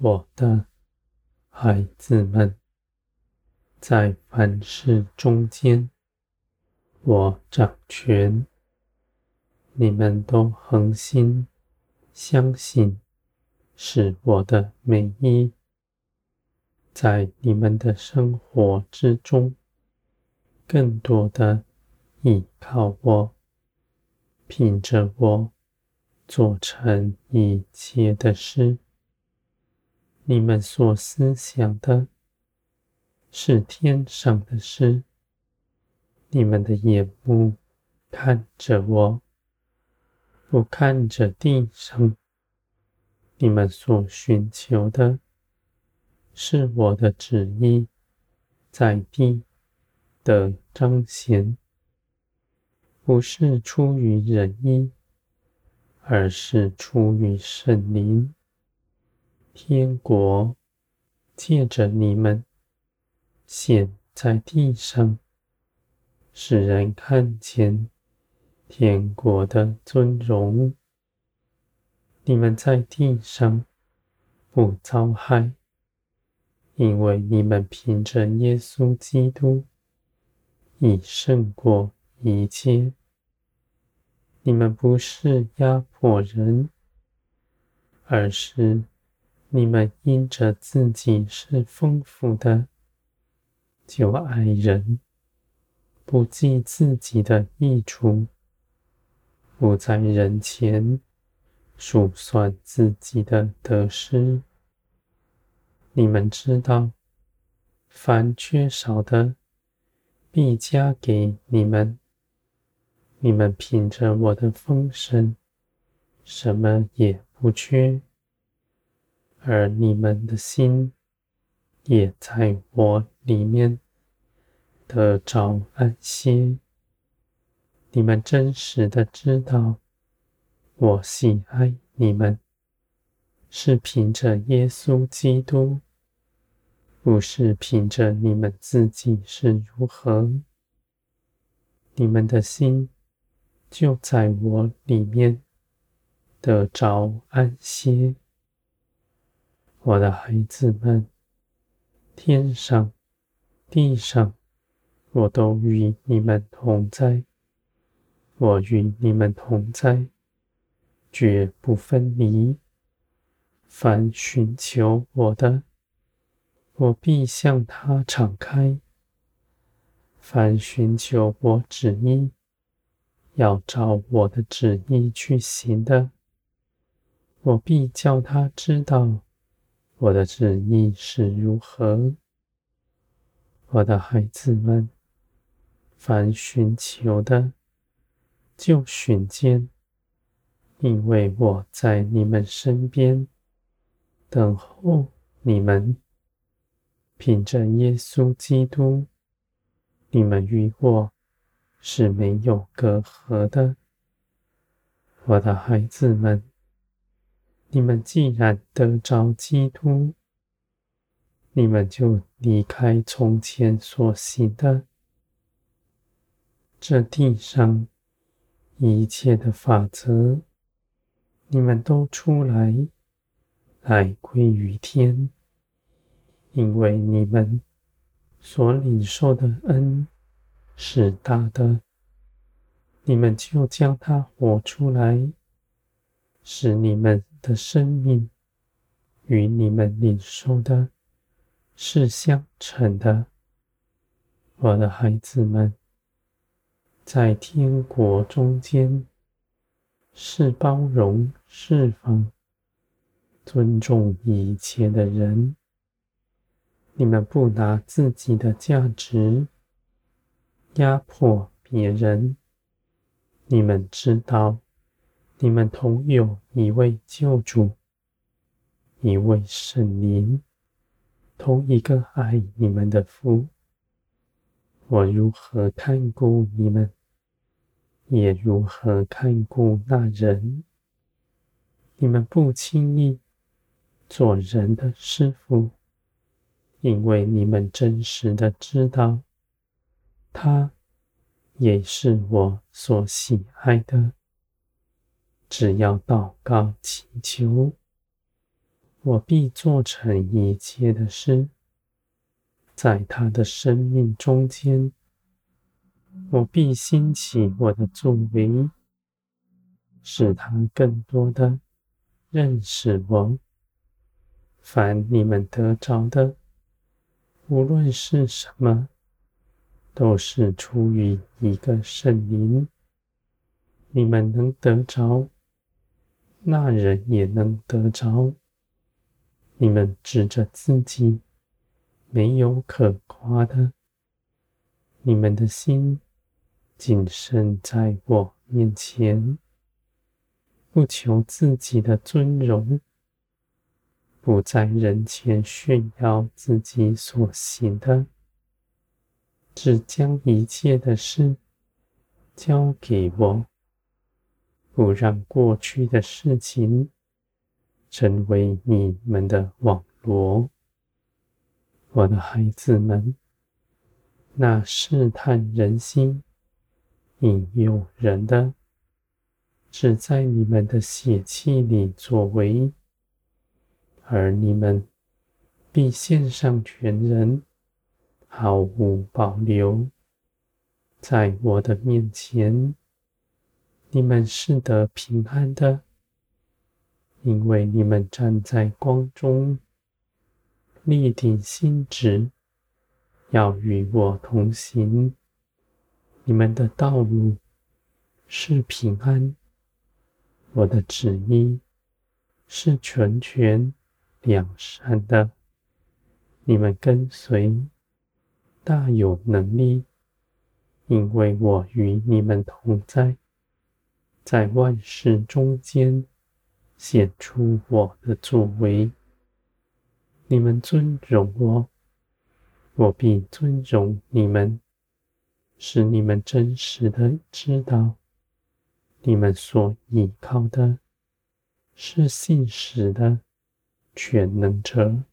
我的孩子们，在凡事中间，我掌权。你们都恒心相信，是我的美意，在你们的生活之中，更多的依靠我，凭着我做成一切的事。你们所思想的是天上的事，你们的眼目看着我。不看着地上，你们所寻求的，是我的旨意，在地的彰显，不是出于人意，而是出于圣灵。天国借着你们显在地上，使人看见。天国的尊荣，你们在地上不遭害，因为你们凭着耶稣基督已胜过一切。你们不是压迫人，而是你们因着自己是丰富的，就爱人，不计自己的益处。不在人前数算自己的得失。你们知道，凡缺少的，必加给你们。你们凭着我的丰盛，什么也不缺，而你们的心也在我里面得着安歇。你们真实的知道，我喜爱你们，是凭着耶稣基督，不是凭着你们自己是如何。你们的心就在我里面得着安歇，我的孩子们，天上地上，我都与你们同在。我与你们同在，绝不分离。凡寻求我的，我必向他敞开；凡寻求我旨意，要照我的旨意去行的，我必叫他知道我的旨意是如何。我的孩子们，凡寻求的，就寻见，因为我在你们身边等候你们。凭着耶稣基督，你们与我是没有隔阂的。我的孩子们，你们既然得着基督，你们就离开从前所行的这地上。一切的法则，你们都出来，来归于天，因为你们所领受的恩是大的，你们就将它活出来，使你们的生命与你们领受的是相称的，我的孩子们。在天国中间，是包容、释放、尊重一切的人。你们不拿自己的价值压迫别人。你们知道，你们同有一位救主，一位圣灵，同一个爱你们的父。我如何看顾你们？也如何看顾那人？你们不轻易做人的师傅，因为你们真实的知道，他也是我所喜爱的。只要祷告祈求，我必做成一切的事，在他的生命中间，我必兴起我的作为，使他更多的认识我。凡你们得着的，无论是什么，都是出于一个圣灵。你们能得着，那人也能得着。你们指着自己没有可夸的，你们的心谨慎在我面前，不求自己的尊荣，不在人前炫耀自己所行的，只将一切的事交给我。不让过去的事情成为你们的网罗，我的孩子们。那试探人心、引诱人的，只在你们的血气里作为，而你们必献上全人，毫无保留，在我的面前。你们是得平安的，因为你们站在光中，立定心志，要与我同行。你们的道路是平安，我的旨意是全全良善的。你们跟随大有能力，因为我与你们同在。在万事中间显出我的作为，你们尊荣我，我必尊荣你们，使你们真实的知道，你们所依靠的是信实的全能者。